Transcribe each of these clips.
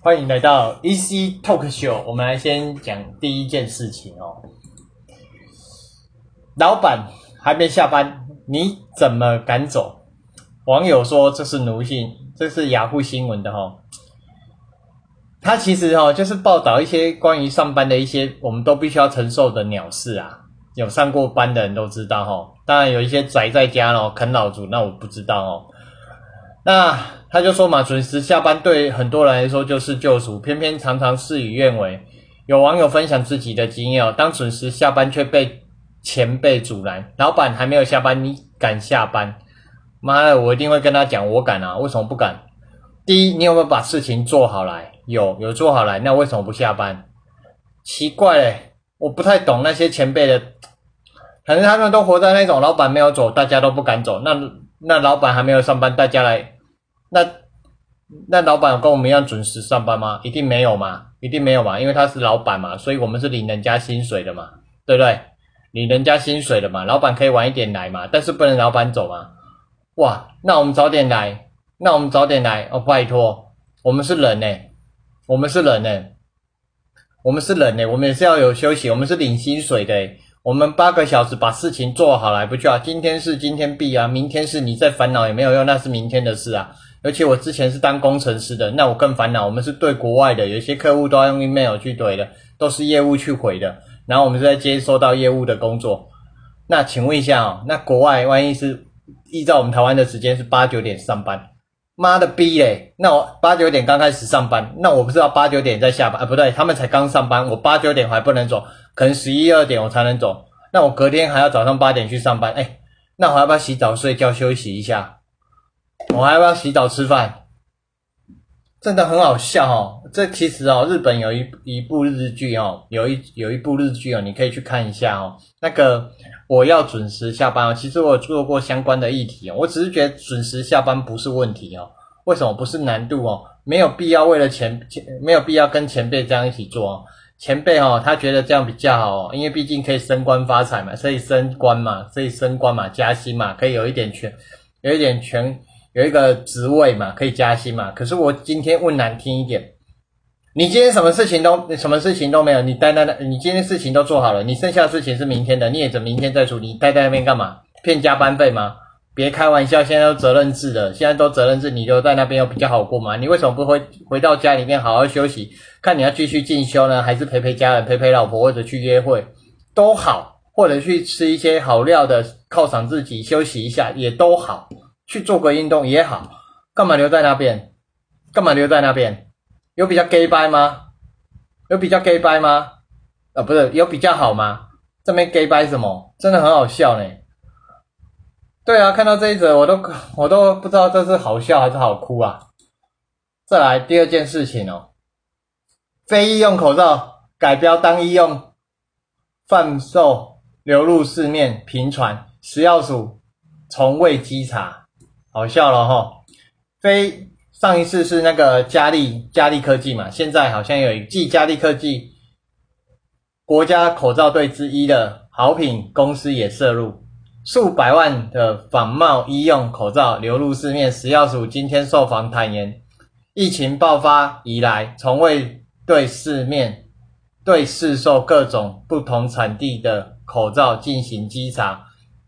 欢迎来到 EC Talk Show。我们来先讲第一件事情哦。老板还没下班，你怎么敢走？网友说这是奴性，这是雅虎新闻的哈。他其实哈就是报道一些关于上班的一些我们都必须要承受的鸟事啊。有上过班的人都知道哈。当然有一些宅在家哦啃老族，那我不知道哦。那他就说嘛，准时下班对很多人来说就是救赎，偏偏常常事与愿违。有网友分享自己的经验哦，当准时下班却被前辈阻拦，老板还没有下班，你敢下班？妈的，我一定会跟他讲，我敢啊！为什么不敢？第一，你有没有把事情做好来？有，有做好来，那为什么不下班？奇怪嘞，我不太懂那些前辈的，反正他们都活在那种老板没有走，大家都不敢走，那那老板还没有上班，大家来。那那老板跟我们一样准时上班吗？一定没有嘛，一定没有嘛，因为他是老板嘛，所以我们是领人家薪水的嘛，对不对？领人家薪水的嘛，老板可以晚一点来嘛，但是不能老板走嘛。哇，那我们早点来，那我们早点来哦，拜托，我们是人呢，我们是人呢，我们是人呢，我们也是要有休息，我们是领薪水的。我们八个小时把事情做好来不就好？今天是今天必啊，明天是你在烦恼也没有用，那是明天的事啊。而且我之前是当工程师的，那我更烦恼。我们是对国外的，有些客户都要用 email 去怼的，都是业务去回的。然后我们是在接收到业务的工作。那请问一下哦，那国外万一是依照我们台湾的时间是八九点上班，妈的逼嘞！那我八九点刚开始上班，那我不知道八九点再下班啊？不对，他们才刚上班，我八九点还不能走。可能十一二点我才能走，那我隔天还要早上八点去上班，哎，那我要不要洗澡睡觉休息一下？我还要不要洗澡吃饭？真的很好笑哦！这其实哦，日本有一一部日剧哦，有一有一部日剧哦，你可以去看一下哦。那个我要准时下班哦。其实我做过相关的议题哦，我只是觉得准时下班不是问题哦。为什么不是难度哦？没有必要为了前前没有必要跟前辈这样一起做哦。前辈哦，他觉得这样比较好哦，因为毕竟可以升官发财嘛，所以升官嘛，所以升官嘛，加薪嘛，可以有一点权，有一点权，有一个职位嘛，可以加薪嘛。可是我今天问难听一点，你今天什么事情都什么事情都没有，你待在那，你今天事情都做好了，你剩下的事情是明天的，你也等明天再处理，待在那边干嘛？骗加班费吗？别开玩笑，现在都责任制了，现在都责任制，你留在那边又比较好过嘛？你为什么不回回到家里面好好休息？看你要继续进修呢，还是陪陪家人、陪陪老婆，或者去约会都好，或者去吃一些好料的犒赏自己，休息一下也都好，去做个运动也好，干嘛留在那边？干嘛留在那边？有比较 gay 掰吗？有比较 gay 掰吗？啊，不是，有比较好吗？这边 gay 掰什么？真的很好笑呢。对啊，看到这一则，我都我都不知道这是好笑还是好哭啊！再来第二件事情哦，非医用口罩改标当医用贩售流入市面频传，食药署从未稽查，好笑了哈！非上一次是那个嘉利嘉利科技嘛，现在好像有一继嘉利科技国家口罩队之一的好品公司也涉入。数百万的仿冒医用口罩流入市面，食药署今天受访坦言，疫情爆发以来，从未对市面对市售各种不同产地的口罩进行稽查，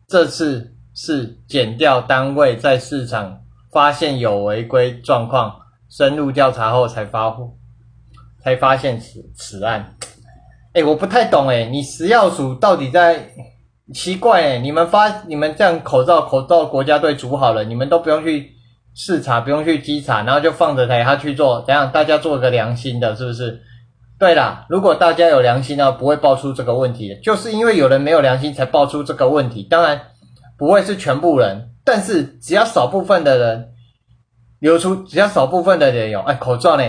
这次是减掉单位在市场发现有违规状况，深入调查后才发才发现此此案。哎，我不太懂哎，你食药署到底在？奇怪哎，你们发你们这样口罩口罩国家队煮好了，你们都不用去视察，不用去稽查，然后就放着他他去做，怎样？大家做个良心的，是不是？对啦，如果大家有良心呢，不会爆出这个问题的，就是因为有人没有良心才爆出这个问题。当然不会是全部人，但是只要少部分的人流出，只要少部分的人有，哎，口罩呢，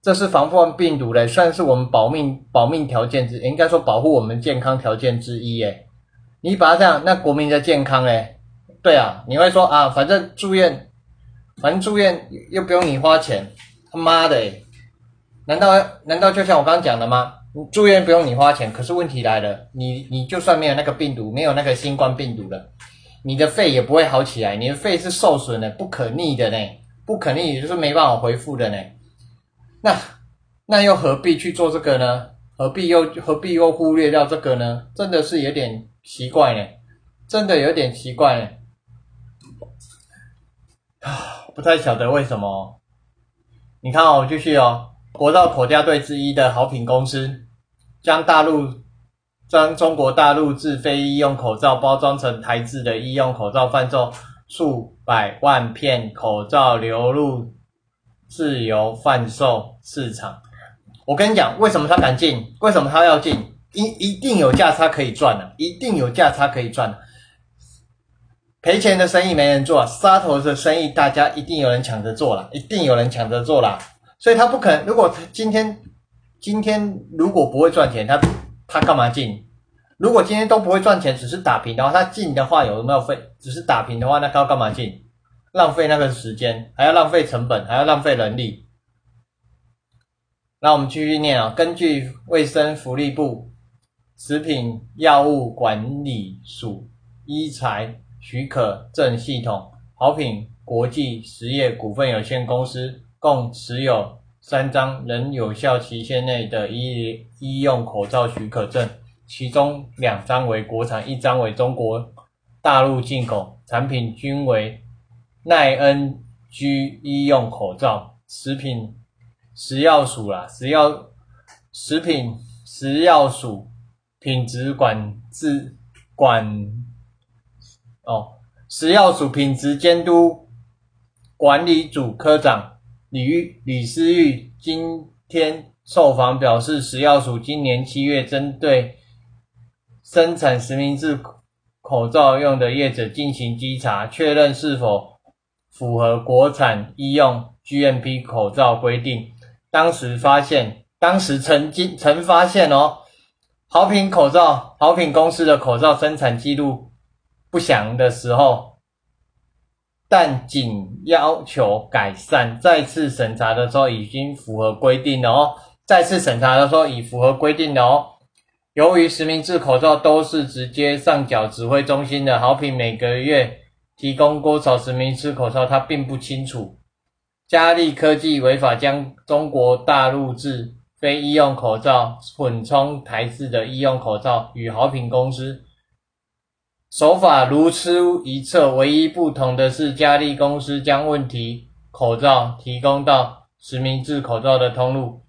这是防范病毒的，算是我们保命保命条件之，应该说保护我们健康条件之一，哎。你把它这样，那国民的健康嘞？对啊，你会说啊，反正住院，反正住院又不用你花钱，他妈的！难道难道就像我刚刚讲的吗？住院不用你花钱，可是问题来了，你你就算没有那个病毒，没有那个新冠病毒了，你的肺也不会好起来，你的肺是受损的，不可逆的呢，不可逆也就是没办法恢复的呢。那那又何必去做这个呢？何必又何必又忽略掉这个呢？真的是有点奇怪呢，真的有点奇怪呢。啊，不太晓得为什么。你看哦，继续哦，国造口家队之一的好品公司，将大陆将中国大陆制非医用口罩包装成台制的医用口罩贩售，数百万片口罩流入自由贩售市场。我跟你讲，为什么他敢进？为什么他要进？一一定有价差可以赚的，一定有价差可以赚的。赔钱的生意没人做，杀头的生意大家一定有人抢着做了，一定有人抢着做了，所以他不可能。如果今天今天如果不会赚钱，他他干嘛进？如果今天都不会赚钱，只是打平的话，他进的话有没有费？只是打平的话，那他要干嘛进？浪费那个时间，还要浪费成本，还要浪费人力。那我们继续念啊，根据卫生福利部食品药物管理署医材。许可证系统，好品国际实业股份有限公司共持有三张仍有效期限内的医医用口罩许可证，其中两张为国产，一张为中国大陆进口，产品均为耐 N G 医用口罩。食品食药署啦，食药食品食药署品质管制管。哦，食药署品质监督管理组科长李玉李思玉今天受访表示，食药署今年七月针对生产实名制口罩用的业者进行稽查，确认是否符合国产医用 GMP 口罩规定。当时发现，当时曾经曾发现哦，好品口罩，好品公司的口罩生产记录。不详的时候，但仅要求改善。再次审查的时候已经符合规定了哦。再次审查的时候已符合规定了哦。由于实名制口罩都是直接上缴指挥中心的，好品每个月提供多少实名制口罩，他并不清楚。嘉利科技违法将中国大陆制非医用口罩混充台制的医用口罩，与好品公司。手法如出一辙，唯一不同的是，佳丽公司将问题口罩提供到实名制口罩的通路，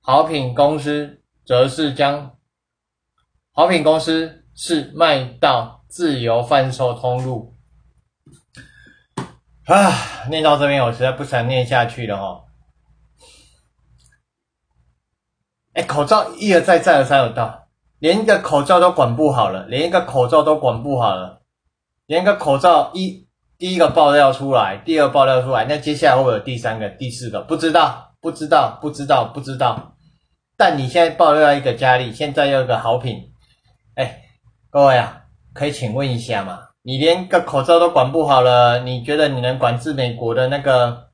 好品公司则是将好品公司是卖到自由贩售通路。啊，念到这边我实在不想念下去了哈。哎，口罩一而再，再而三有到。连一个口罩都管不好了，连一个口罩都管不好了，连一个口罩一第一个爆料出来，第二爆料出来，那接下来会有第三个、第四个？不知道，不知道，不知道，不知道。但你现在爆料一个佳丽，现在又一个好品，哎，各位啊，可以请问一下嘛？你连个口罩都管不好了，你觉得你能管制美国的那个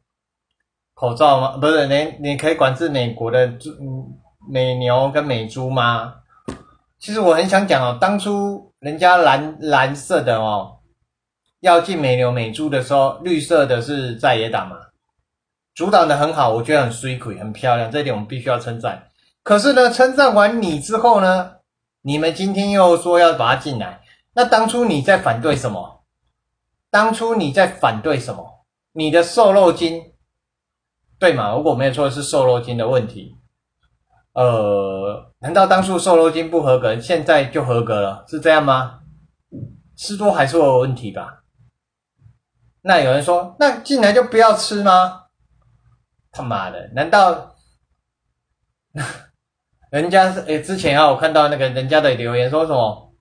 口罩吗？不是，连你可以管制美国的猪、美牛跟美猪吗？其实我很想讲哦，当初人家蓝蓝色的哦，要进美牛美猪的时候，绿色的是在野党嘛，阻挡的很好，我觉得很 sweet 很漂亮，这点我们必须要称赞。可是呢，称赞完你之后呢，你们今天又说要把它进来，那当初你在反对什么？当初你在反对什么？你的瘦肉精，对吗？如果没有错，是瘦肉精的问题。呃，难道当初瘦肉精不合格，现在就合格了？是这样吗？吃多还是有问题吧？那有人说，那进来就不要吃吗？他妈的，难道 人家是？诶，之前啊，我看到那个人家的留言说什么？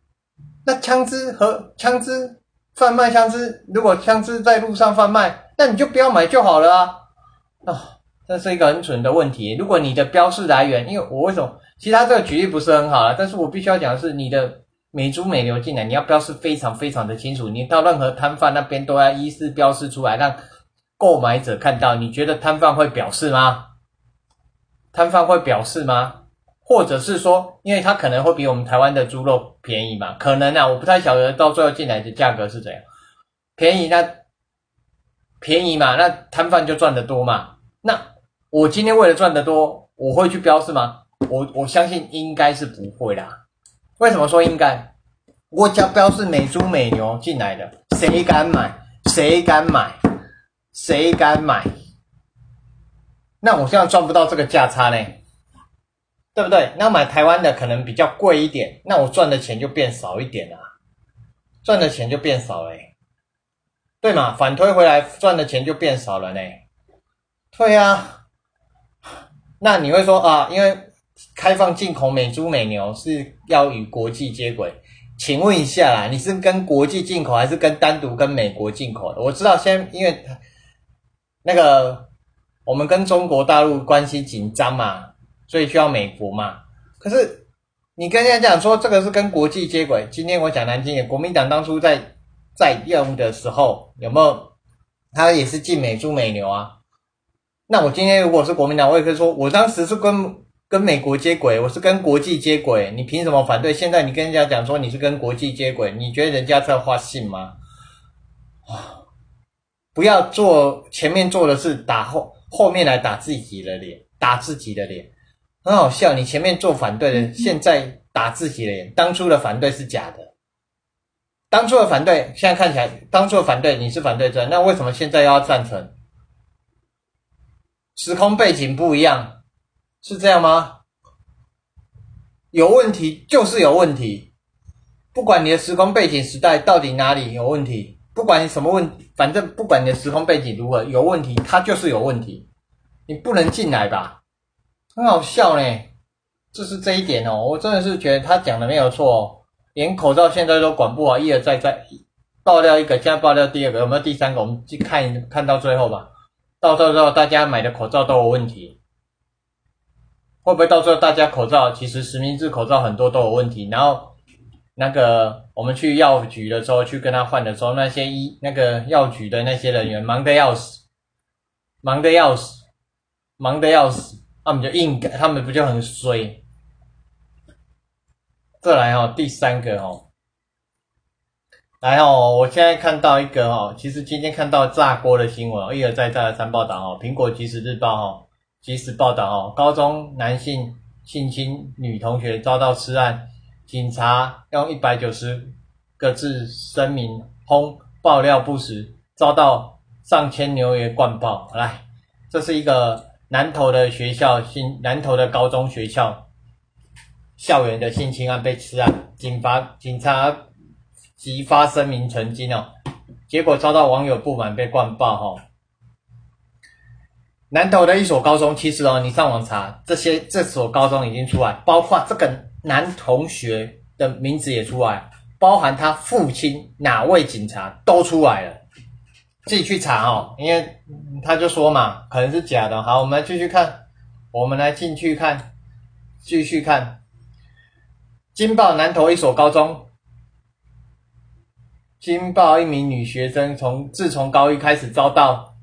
那枪支和枪支贩卖枪支，如果枪支在路上贩卖，那你就不要买就好了啊！啊。这是一个很蠢的问题。如果你的标示来源，因为我为什么？其实他这个举例不是很好了，但是我必须要讲的是，你的美猪美牛进来，你要标示非常非常的清楚。你到任何摊贩那边都要依次标示出来，让购买者看到。你觉得摊贩会表示吗？摊贩会表示吗？或者是说，因为他可能会比我们台湾的猪肉便宜嘛？可能啊，我不太晓得到最后进来的价格是怎样。便宜那便宜嘛，那摊贩就赚得多嘛？那我今天为了赚得多，我会去标示吗？我我相信应该是不会啦。为什么说应该？我家标示美猪美牛进来的，谁敢买？谁敢买？谁敢买？那我现在赚不到这个价差呢，对不对？那买台湾的可能比较贵一点，那我赚的钱就变少一点啦，赚的钱就变少了，对嘛？反推回来赚的钱就变少了呢。对呀，那你会说啊，因为开放进口美猪美牛是要与国际接轨，请问一下啦，你是跟国际进口还是跟单独跟美国进口的？我知道，先因为那个我们跟中国大陆关系紧张嘛，所以需要美国嘛。可是你跟人家讲说这个是跟国际接轨，今天我讲难听点，国民党当初在在用的时候有没有？他也是进美猪美牛啊。那我今天如果是国民党，我也可以说，我当时是跟跟美国接轨，我是跟国际接轨，你凭什么反对？现在你跟人家讲说你是跟国际接轨，你觉得人家在话信吗？啊，不要做前面做的是打后后面来打自己的脸，打自己的脸，很好笑。你前面做反对的，现在打自己的脸，当初的反对是假的，当初的反对现在看起来，当初的反对你是反对者，那为什么现在要赞成？时空背景不一样，是这样吗？有问题就是有问题，不管你的时空背景时代到底哪里有问题，不管你什么问，反正不管你的时空背景如何有问题，它就是有问题，你不能进来吧？很好笑呢，就是这一点哦，我真的是觉得他讲的没有错，哦连口罩现在都管不好，一而再再爆料一个，现在爆料第二个，有没有第三个？我们去看看到最后吧。到时候大家买的口罩都有问题，会不会到时候大家口罩其实实名制口罩很多都有问题？然后那个我们去药局的时候去跟他换的时候，那些医那个药局的那些人员忙得要死，忙得要死，忙得要死，他们就硬改，他们不就很衰？再来哦，第三个哦。来哦，我现在看到一个哦，其实今天看到炸锅的新闻，一而再再而三报道哦，苹果即时日报哦，即时报道哦，高中男性性侵女同学遭到吃案，警察用一百九十个字声明轰爆料不实，遭到上千留言灌爆。来，这是一个南投的学校，新南投的高中学校校园的性侵案被吃案，警方警察。即发声明澄清哦，结果遭到网友不满被灌爆哈。南投的一所高中，其实哦，你上网查这些，这所高中已经出来，包括这个男同学的名字也出来，包含他父亲哪位警察都出来了，自己去查哦，因为他就说嘛，可能是假的。好，我们来继续看，我们来进去看，继续看，金报南投一所高中。惊爆一名女学生，从自从高一开始遭到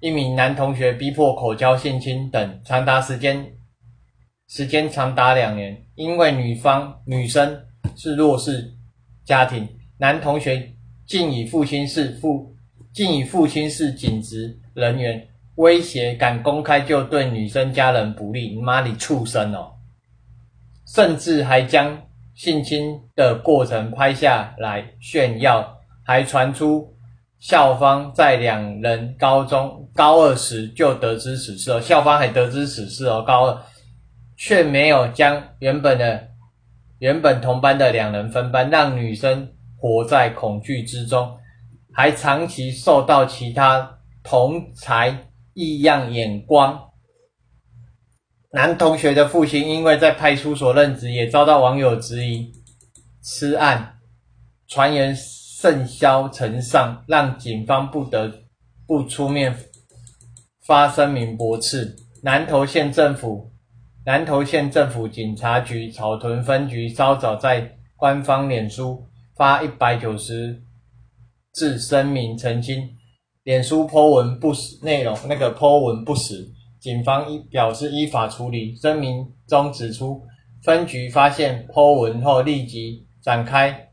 一名男同学逼迫口交、性侵等，长达时间时间长达两年。因为女方女生是弱势家庭，男同学竟以父亲是父竟以父亲是警职人员威胁，敢公开就对女生家人不利，你妈你畜生哦！甚至还将。性侵的过程拍下来炫耀，还传出校方在两人高中高二时就得知此事哦，校方还得知此事哦，高二却没有将原本的原本同班的两人分班，让女生活在恐惧之中，还长期受到其他同才异样眼光。男同学的父亲因为在派出所任职，也遭到网友质疑。此案传言甚嚣尘上，让警方不得不出面发声明驳斥。南投县政府、南投县政府警察局草屯分局稍早在官方脸书发一百九十字声明澄清，脸书 po 文不实内容，那个 po 文不实。警方依表示依法处理。声明中指出，分局发现 Po 文后，立即展开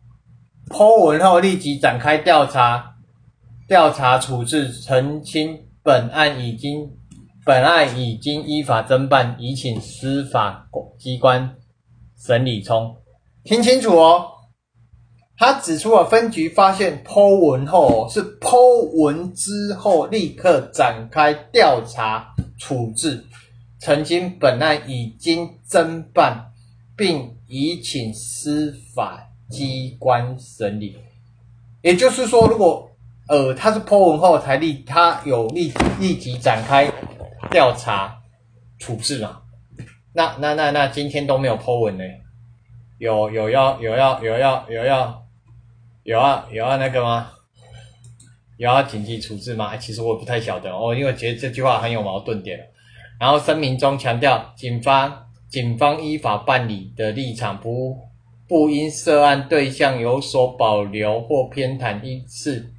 Po 文后立即展开调查，调查处置，澄清本案已经本案已经依法侦办，已请司法机关审理中。听清楚哦，他指出了分局发现 Po 文后是 Po 文之后立刻展开调查处置。曾经本案已经侦办，并已请司法机关审理。也就是说，如果呃他是 Po 文后才立，他有立立即展开调查处置嘛？那那那那今天都没有 Po 文呢？有有要有要有要有要有要有要有啊，有啊那个吗？有要紧急处置吗？其实我不太晓得哦，因为觉得这句话很有矛盾点。然后声明中强调，警方警方依法办理的立场不不因涉案对象有所保留或偏袒，因此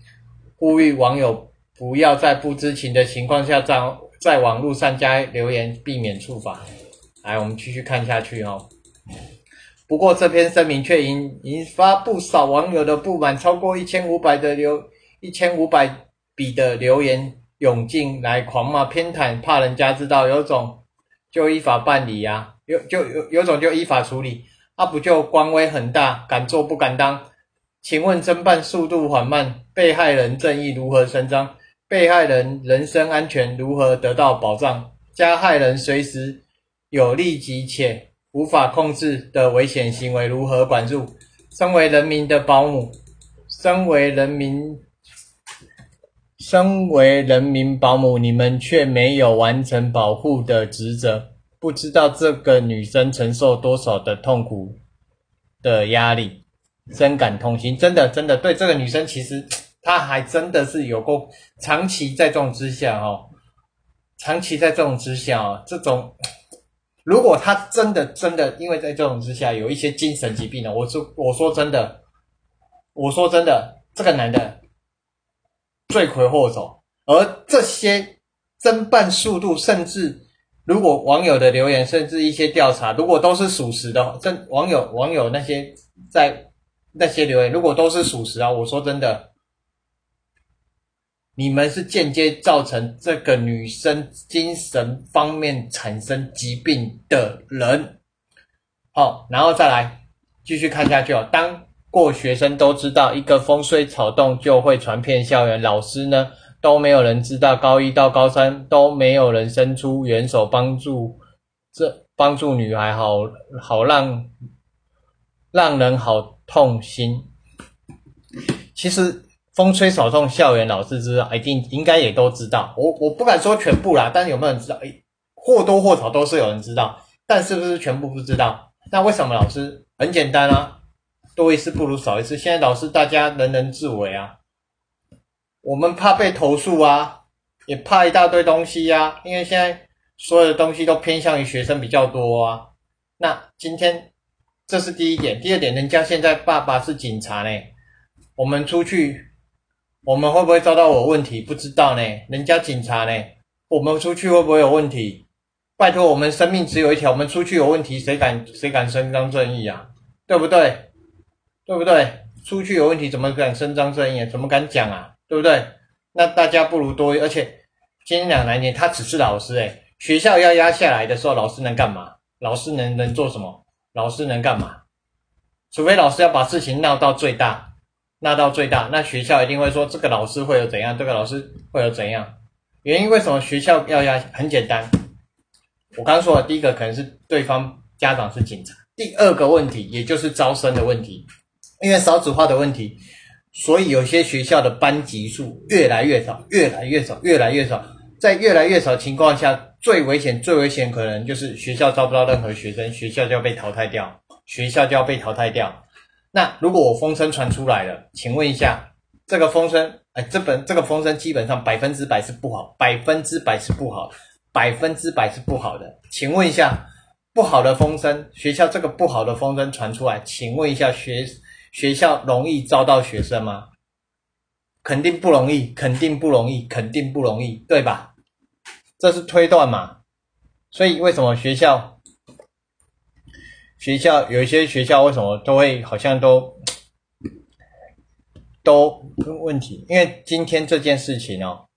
呼吁网友不要在不知情的情况下在在网络上加留言，避免处罚。来，我们继续看下去哦。不过这篇声明却引引发不少网友的不满，超过一千五百的留一千五百笔的留言。涌进来狂骂偏袒，怕人家知道，有种就依法办理呀，有就有有种就依法处理，啊不就官威很大，敢做不敢当？请问侦办速度缓慢，被害人正义如何伸张？被害人人身安全如何得到保障？加害人随时有立即且无法控制的危险行为如何管束？身为人民的保姆，身为人民。身为人民保姆，你们却没有完成保护的职责，不知道这个女生承受多少的痛苦的压力，深感痛心。真的，真的，对这个女生，其实她还真的是有过长期在这种之下哦，长期在这种之下哦，这种如果他真的真的因为在这种之下有一些精神疾病呢，我说我说真的，我说真的，这个男的。罪魁祸首，而这些侦办速度，甚至如果网友的留言，甚至一些调查，如果都是属实的，真网友网友那些在那些留言，如果都是属实啊，我说真的，你们是间接造成这个女生精神方面产生疾病的人。好，然后再来继续看下去哦，当。过学生都知道，一个风吹草动就会传遍校园。老师呢，都没有人知道。高一到高三都没有人伸出援手帮助，这帮助女孩，好好让让人好痛心。其实风吹草动，校园老师知道，一定应该也都知道。我我不敢说全部啦，但是有没有人知道？诶，或多或少都是有人知道，但是不是全部不知道？那为什么老师？很简单啊。多一事不如少一事。现在老师大家人人自危啊，我们怕被投诉啊，也怕一大堆东西呀。因为现在所有的东西都偏向于学生比较多啊。那今天这是第一点，第二点，人家现在爸爸是警察呢，我们出去，我们会不会遭到我问题？不知道呢。人家警察呢，我们出去会不会有问题？拜托，我们生命只有一条，我们出去有问题，谁敢谁敢伸张正义啊？对不对？对不对？出去有问题怎么敢伸张正义？怎么敢讲啊？对不对？那大家不如多，而且今天两难点，他只是老师诶学校要压下来的时候，老师能干嘛？老师能能做什么？老师能干嘛？除非老师要把事情闹到最大，闹到最大，那学校一定会说这个老师会有怎样，这个老师会有怎样？原因为什么学校要压？很简单，我刚刚说的第一个可能是对方家长是警察，第二个问题也就是招生的问题。因为少子化的问题，所以有些学校的班级数越来越少，越来越少，越来越少。在越来越少情况下，最危险、最危险可能就是学校招不到任何学生，学校就要被淘汰掉，学校就要被淘汰掉。那如果我风声传出来了，请问一下，这个风声，哎，这本这个风声基本上百分之百是不好，百分之百是不好，百分之百是不好的。请问一下，不好的风声，学校这个不好的风声传出来，请问一下学。学校容易招到学生吗？肯定不容易，肯定不容易，肯定不容易，对吧？这是推断嘛？所以为什么学校学校有一些学校为什么都会好像都 都问题？因为今天这件事情哦，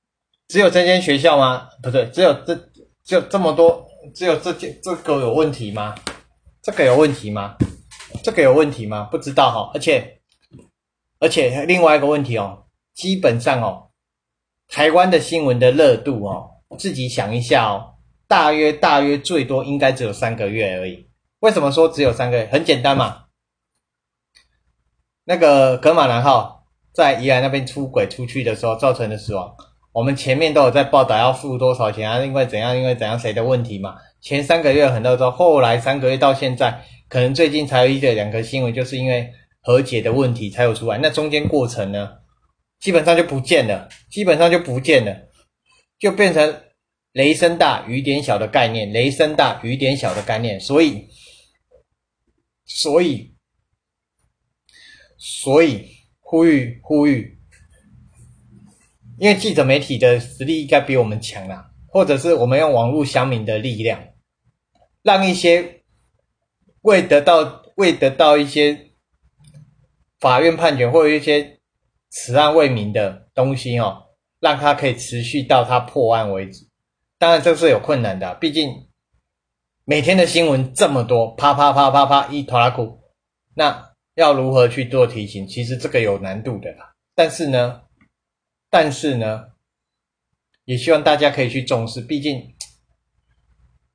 只有这间学校吗？不对，只有这就这么多，只有这件这个有问题吗？这个有问题吗？这个有问题吗？不知道哈。而且而且另外一个问题哦，基本上哦，台湾的新闻的热度哦，自己想一下哦，大约大约最多应该只有三个月而已。为什么说只有三个月？很简单嘛，那个格马兰号在宜兰那边出轨出去的时候造成的死亡。我们前面都有在报道要付多少钱啊？因为怎样？因为怎样？谁的问题嘛？前三个月很多都，后来三个月到现在，可能最近才有一个两个新闻，就是因为和解的问题才有出来。那中间过程呢，基本上就不见了，基本上就不见了，就变成雷声大雨点小的概念，雷声大雨点小的概念。所以，所以，所以呼吁呼吁。因为记者媒体的实力应该比我们强啦，或者是我们用网络乡民的力量，让一些未得到未得到一些法院判决或者一些此案未明的东西哦，让他可以持续到他破案为止。当然这是有困难的，毕竟每天的新闻这么多，啪啪啪啪啪一拖拉库，那要如何去做提醒？其实这个有难度的啦。但是呢？但是呢，也希望大家可以去重视，毕竟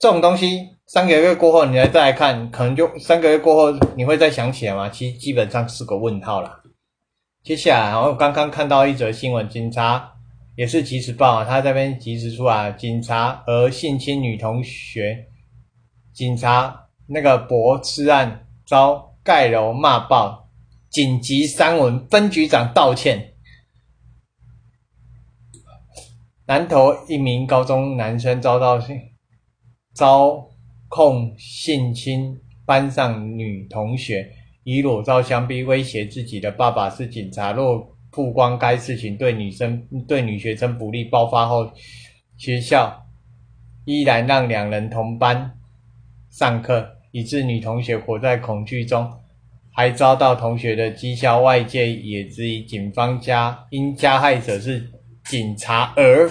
这种东西三个月过后你来再来看，可能就三个月过后你会再想起来吗？其实基本上是个问号了。接下来，然后刚刚看到一则新闻，警察也是及时报，他这边及时出来，警察和性侵女同学，警察那个博吃案遭盖楼骂爆，紧急三文分局长道歉。南投一名高中男生遭到性遭控性侵班上女同学，以裸照相逼威胁自己的爸爸是警察。若曝光该事情对女生对女学生不利，爆发后，学校依然让两人同班上课，以致女同学活在恐惧中，还遭到同学的讥笑。外界也质疑警方加因加害者是。警察而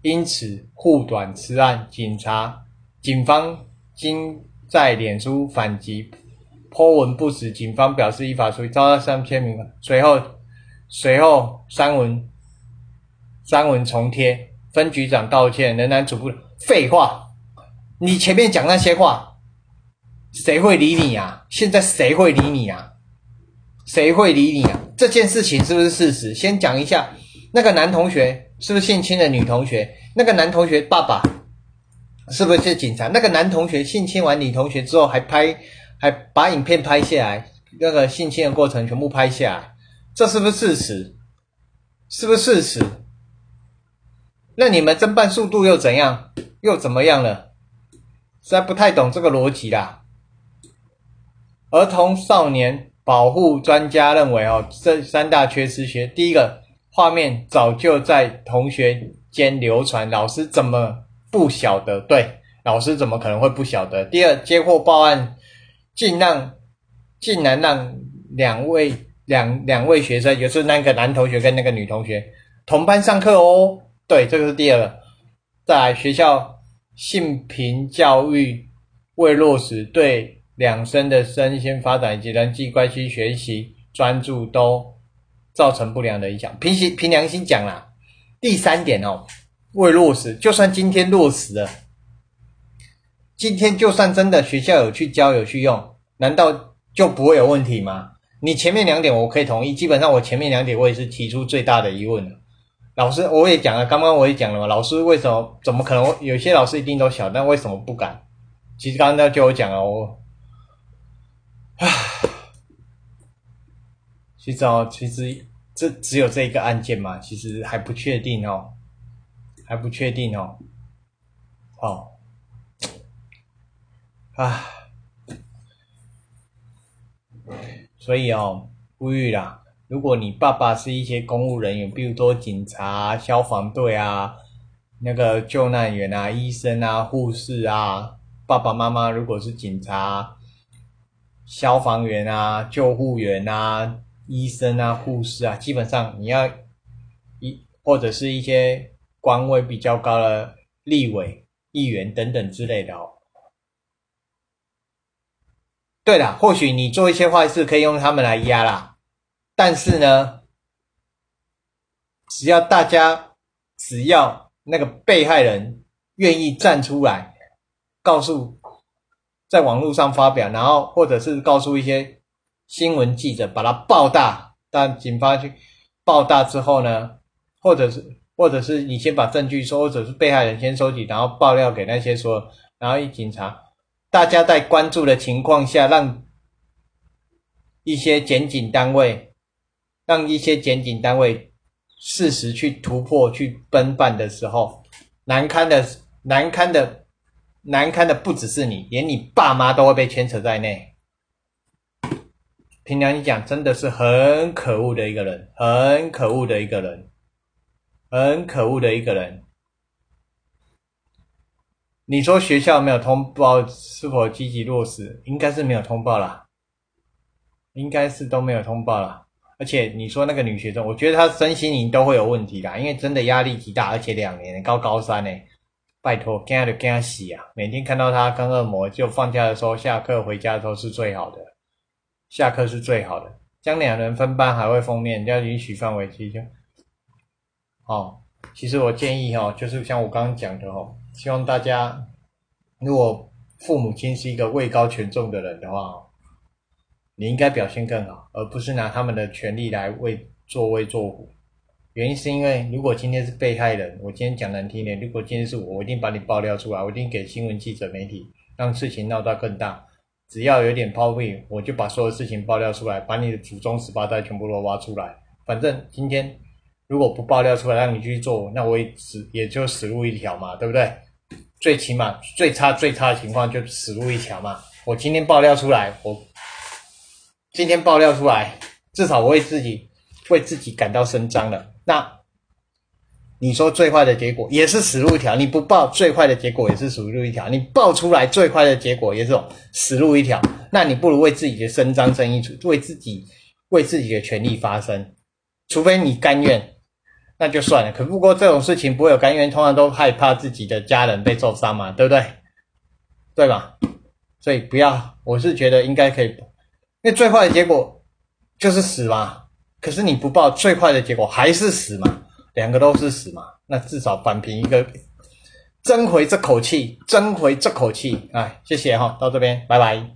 因此护短此案，警察警方经在脸书反击，颇文不实。警方表示依法处理，遭到三千名。随后随后三文三文重贴，分局长道歉，仍然主不废话。你前面讲那些话，谁会理你啊？现在谁会理你啊？谁会理你啊？这件事情是不是事实？先讲一下。那个男同学是不是性侵了女同学？那个男同学爸爸是不是警察？那个男同学性侵完女同学之后，还拍，还把影片拍下来，那个性侵的过程全部拍下来，这是不是事实？是不是事实？那你们侦办速度又怎样？又怎么样了？实在不太懂这个逻辑啦。儿童少年保护专家认为，哦，这三大缺失学，第一个。画面早就在同学间流传，老师怎么不晓得？对，老师怎么可能会不晓得？第二，接获报案，竟让竟然让两位两两位学生，就是那个男同学跟那个女同学同班上课哦。对，这个是第二个。在学校性平教育未落实，对两生的身心发展以及人际关系、学习专注都。造成不良的影响。平心凭良心讲啦，第三点哦，未落实。就算今天落实了，今天就算真的学校有去教有去用，难道就不会有问题吗？你前面两点我可以同意，基本上我前面两点我也是提出最大的疑问了。老师我也讲了，刚刚我也讲了嘛，老师为什么怎么可能？有些老师一定都晓，但为什么不敢？其实刚刚就有讲了，我，唉。其实哦，其实这只有这一个案件嘛，其实还不确定哦，还不确定哦，哦，唉，所以哦，呼吁啦，如果你爸爸是一些公务人员，比如说警察、消防队啊，那个救难员啊、医生啊、护士啊，爸爸妈妈如果是警察、消防员啊、救护员啊。医生啊，护士啊，基本上你要一或者是一些官位比较高的立委、议员等等之类的哦。对了，或许你做一些坏事可以用他们来压啦，但是呢，只要大家只要那个被害人愿意站出来，告诉在网络上发表，然后或者是告诉一些新闻记者把它爆大，但警方去爆大之后呢，或者是或者是你先把证据收，或者是被害人先收集，然后爆料给那些说，然后一警察。大家在关注的情况下，让一些检警单位，让一些检警单位适时去突破、去奔办的时候，难堪的、难堪的、难堪的不只是你，连你爸妈都会被牵扯在内。凭良心讲，真的是很可恶的一个人，很可恶的一个人，很可恶的一个人。你说学校没有通报是否积极落实？应该是没有通报啦，应该是都没有通报啦。而且你说那个女学生，我觉得她身心灵都会有问题啦，因为真的压力极大，而且两年高高三呢，拜托，跟他就跟他洗啊！每天看到她跟恶魔，就放假的时候、下课回家的时候是最好的，下课是最好的。将两人分班还会封面，要允许范围其实哦。其实我建议哈，就是像我刚刚讲的哈。希望大家，如果父母亲是一个位高权重的人的话，你应该表现更好，而不是拿他们的权利来为作威作福。原因是因为，如果今天是被害人，我今天讲难听点，如果今天是我，我一定把你爆料出来，我一定给新闻记者媒体，让事情闹到更大。只要有点抛币，我就把所有事情爆料出来，把你的祖宗十八代全部都挖出来。反正今天如果不爆料出来，让你去做，那我也死也就死路一条嘛，对不对？最起码最差最差的情况就死路一条嘛。我今天爆料出来，我今天爆料出来，至少我为自己为自己感到声张了。那你说最坏的结果也是死路一条，你不报最坏的结果也是死路一条，你爆出来最坏的结果也是死路一条。那你不如为自己的伸张正义，为自己为自己的权利发声，除非你甘愿。那就算了，可不过这种事情不会有甘愿，通常都害怕自己的家人被受伤嘛，对不对？对吧？所以不要，我是觉得应该可以，因为最坏的结果就是死嘛。可是你不报，最坏的结果还是死嘛，两个都是死嘛。那至少扳平一个，争回这口气，争回这口气。哎，谢谢哈，到这边，拜拜。